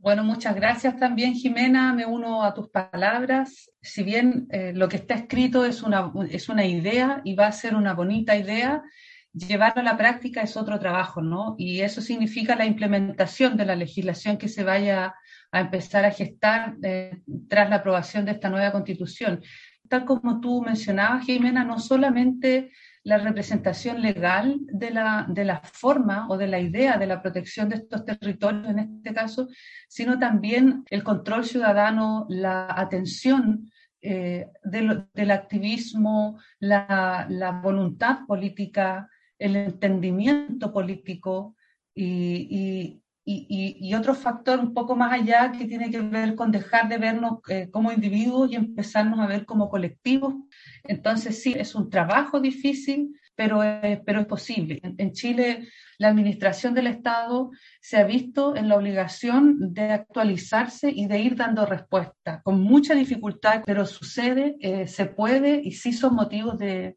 Bueno, muchas gracias también, Jimena. Me uno a tus palabras. Si bien eh, lo que está escrito es una, es una idea y va a ser una bonita idea, llevarlo a la práctica es otro trabajo, ¿no? Y eso significa la implementación de la legislación que se vaya a empezar a gestar eh, tras la aprobación de esta nueva constitución. Tal como tú mencionabas, Jimena, no solamente la representación legal de la, de la forma o de la idea de la protección de estos territorios en este caso, sino también el control ciudadano, la atención eh, del, activismo, la, la, voluntad política, el entendimiento político y, y, y, otro factor un poco más allá que tiene que ver con dejar de vernos eh, como individuos y empezarnos a ver como colectivos. Entonces sí, es un trabajo difícil, pero, pero es posible. En, Chile, la administración del Estado se ha visto en la obligación de actualizarse y de ir dando respuesta, con mucha dificultad, pero sucede, eh, se puede y sí son motivos de,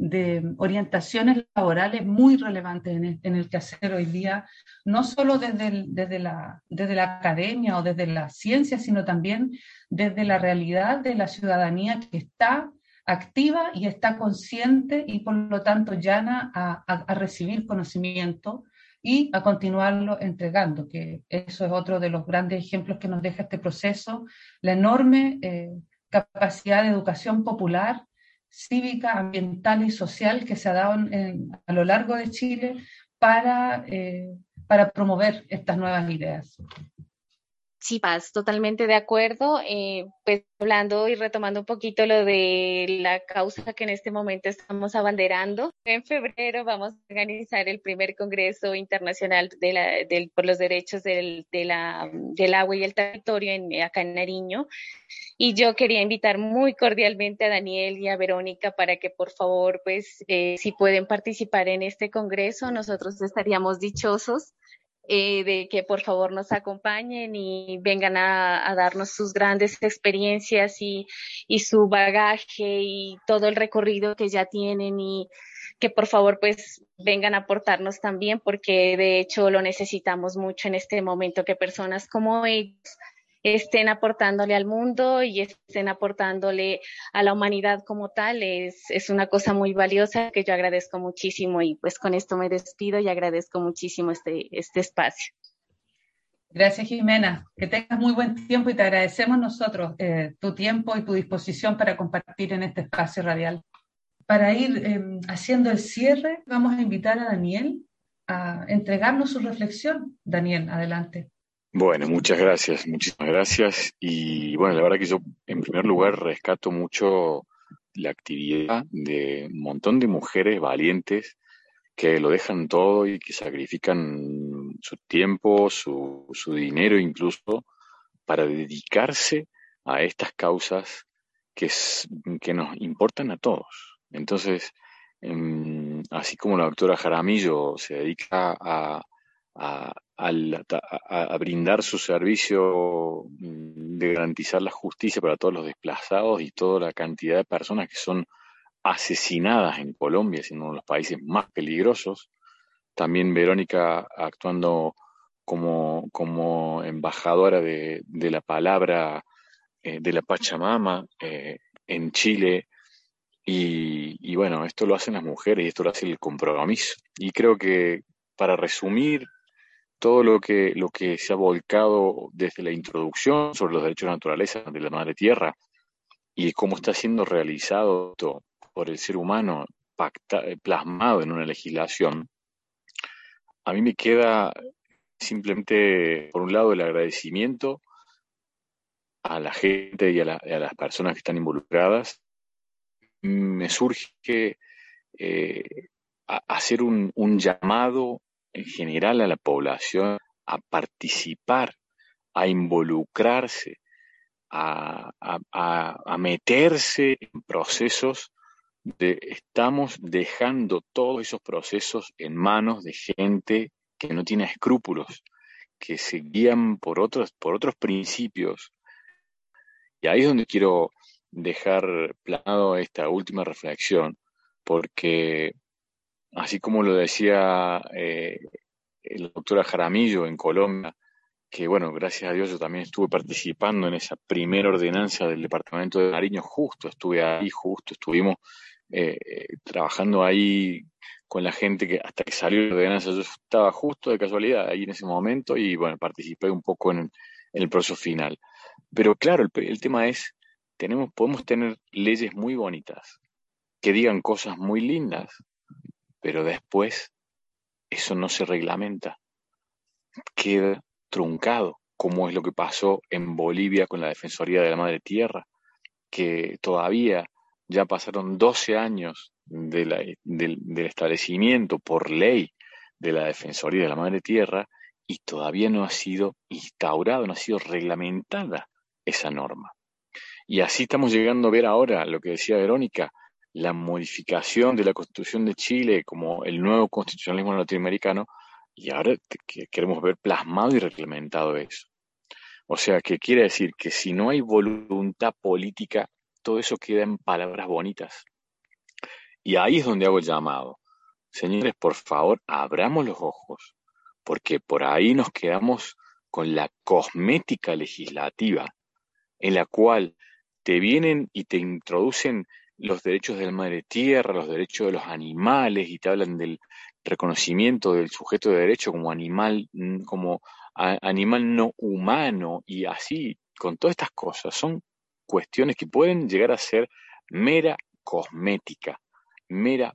de orientaciones laborales muy relevantes en el, en el hoy día, no solo desde, desde, la, desde la academia o desde la ciencia, sino también desde la realidad de la ciudadanía que está activa y está consciente y por lo tanto llana a, a, recibir conocimiento y a continuarlo entregando, que eso es otro de los grandes ejemplos que nos deja este proceso, la enorme eh, capacidad de educación popular cívica, ambiental y social que se ha dado a lo largo de Chile para, eh, para promover estas nuevas ideas. Sí, Paz, totalmente de acuerdo. Eh, pues hablando y retomando un poquito lo de la causa que en este momento estamos abanderando, en febrero vamos a organizar el primer Congreso Internacional de la, del, por los Derechos del, de la, del Agua y el Territorio en, acá en Nariño. Y yo quería invitar muy cordialmente a Daniel y a Verónica para que por favor, pues, eh, si pueden participar en este Congreso, nosotros estaríamos dichosos eh, de que por favor nos acompañen y vengan a, darnos sus grandes experiencias y, su bagaje y todo el recorrido que ya tienen y que por favor pues vengan a aportarnos también porque de hecho lo necesitamos mucho en este momento que personas como ellos estén aportándole al mundo y estén aportándole a la humanidad como tal. Es, es una cosa muy valiosa que yo agradezco muchísimo y pues con esto me despido y agradezco muchísimo este, este espacio. Gracias, Jimena. Que tengas muy buen tiempo y te agradecemos nosotros eh, tu tiempo y tu disposición para compartir en este espacio radial. Para ir em, haciendo el cierre, vamos a invitar a Daniel a entregarnos su reflexión. Daniel, adelante. Bueno, muchas gracias, muchísimas gracias. Y bueno, la verdad que yo en primer lugar rescato mucho la actividad de un montón de mujeres valientes que lo dejan todo y que sacrifican su tiempo, su, su dinero incluso, para dedicarse a estas causas que, que nos importan a todos. Entonces, em, así como la doctora Jaramillo se dedica a, a, brindar su servicio mm, de garantizar la justicia para todos los desplazados y toda la cantidad de personas que son asesinadas en Colombia, siendo uno de los países más peligrosos. También Verónica actuando como, como embajadora de, la palabra eh, de la Pachamama eh, en Chile. Y, y, bueno, esto lo hacen las mujeres y esto lo hace el compromiso. Y creo que para resumir todo lo que, lo que se ha volcado desde la introducción sobre los derechos de naturaleza de la madre tierra y cómo está siendo realizado por el ser humano plasmado en una legislación, a mí me queda simplemente, por un lado, el agradecimiento a la gente y a, las personas que están involucradas. Me surge eh, hacer un llamado en general a la población a participar, a involucrarse, a, meterse en procesos de estamos dejando todos esos procesos en manos de gente que no tiene escrúpulos, que se guían por otros, por otros principios. Y ahí es donde quiero dejar planado esta última reflexión, porque así como lo decía eh, el doctor Jaramillo en Colombia, que bueno, gracias a Dios yo también estuve participando en esa primera ordenanza del departamento de Nariño, justo estuve ahí, justo estuvimos eh, trabajando ahí con la gente que hasta que salió la ordenanza yo estaba justo de casualidad ahí en ese momento y bueno, participé un poco en, el proceso final. Pero claro, el, el tema es, tenemos, podemos tener leyes muy bonitas que digan cosas muy lindas, pero después eso no se reglamenta, queda truncado, como es lo que pasó en Bolivia con la Defensoría de la Madre Tierra, que todavía ya pasaron 12 años del, establecimiento por ley de la Defensoría de la Madre Tierra y todavía no ha sido instaurado, no ha sido reglamentada esa norma. Y así estamos llegando a ver ahora lo que decía Verónica, la modificación de la Constitución de Chile como el nuevo constitucionalismo latinoamericano y ahora queremos ver plasmado y reglamentado eso. O sea, que quiere decir que si no hay voluntad política, todo eso queda en palabras bonitas. Y ahí es donde hago el llamado. Señores, por favor, abramos los ojos, porque por ahí nos quedamos con la cosmética legislativa, en la cual te vienen y te introducen los derechos de la madre tierra, los derechos de los animales, y te hablan del reconocimiento del sujeto de derecho como animal, mm, como animal no humano, y así, con todas estas cosas, son cuestiones que pueden llegar a ser mera cosmética, mera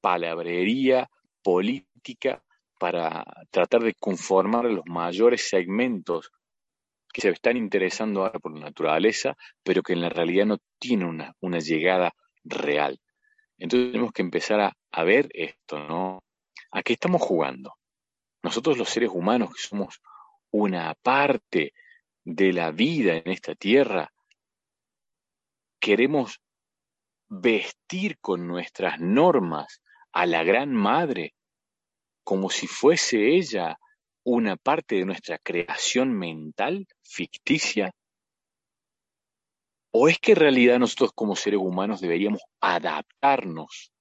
palabrería política para tratar de conformar los mayores segmentos que se están interesando ahora por la naturaleza, pero que en la realidad no tienen una, una llegada real. Entonces tenemos que empezar a, a, ver esto, ¿no? ¿A qué estamos jugando? Nosotros los seres humanos que somos una parte de la vida en esta tierra, queremos vestir con nuestras normas a la gran madre como si fuese ella una parte de nuestra creación mental ficticia? ¿O es que en realidad nosotros como seres humanos deberíamos adaptarnos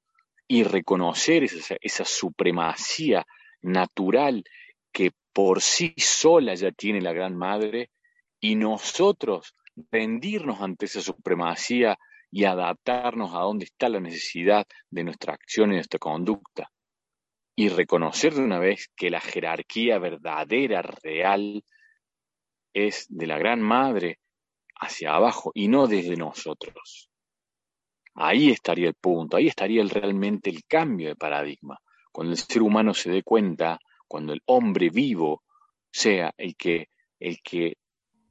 y reconocer esa, esa supremacía natural que por sí sola ya tiene la Gran Madre y nosotros rendirnos ante esa supremacía y adaptarnos a dónde está la necesidad de nuestra acción y nuestra conducta? Y reconocer de una vez que la jerarquía verdadera, real, es de la Gran Madre hacia abajo y no desde nosotros. Ahí estaría el punto, ahí estaría realmente el cambio de paradigma. Cuando el ser humano se dé cuenta, cuando el hombre vivo sea el que, el que,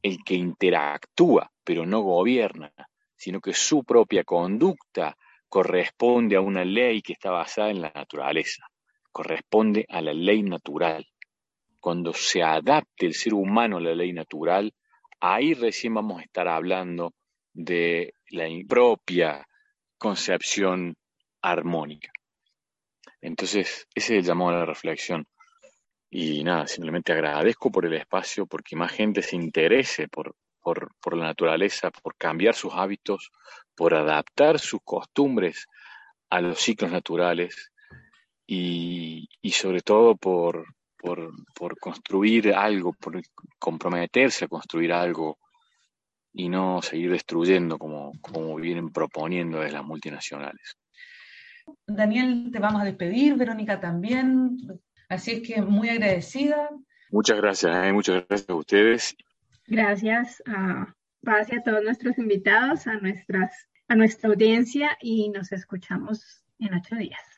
el que interactúa, pero no gobierna, sino que su propia conducta corresponde a una ley que está basada en la naturaleza, corresponde a la ley natural. Cuando se adapte el ser humano a la ley natural, ahí recién vamos a estar hablando de la propia concepción armónica. Entonces, ese es el llamado a la reflexión. Y nada, simplemente agradezco por el espacio, porque más gente se interese por, por, por la naturaleza, por cambiar sus hábitos, por adaptar sus costumbres a los ciclos naturales y, y sobre todo por, por, por, construir algo, por comprometerse a construir algo y no seguir destruyendo como, como vienen proponiendo desde las multinacionales. Daniel, te vamos a despedir, Verónica también, así es que muy agradecida. Muchas gracias, eh, muchas gracias a ustedes. Gracias a Paz y a todos nuestros invitados, a, nuestras, a nuestra audiencia y nos escuchamos en ocho días.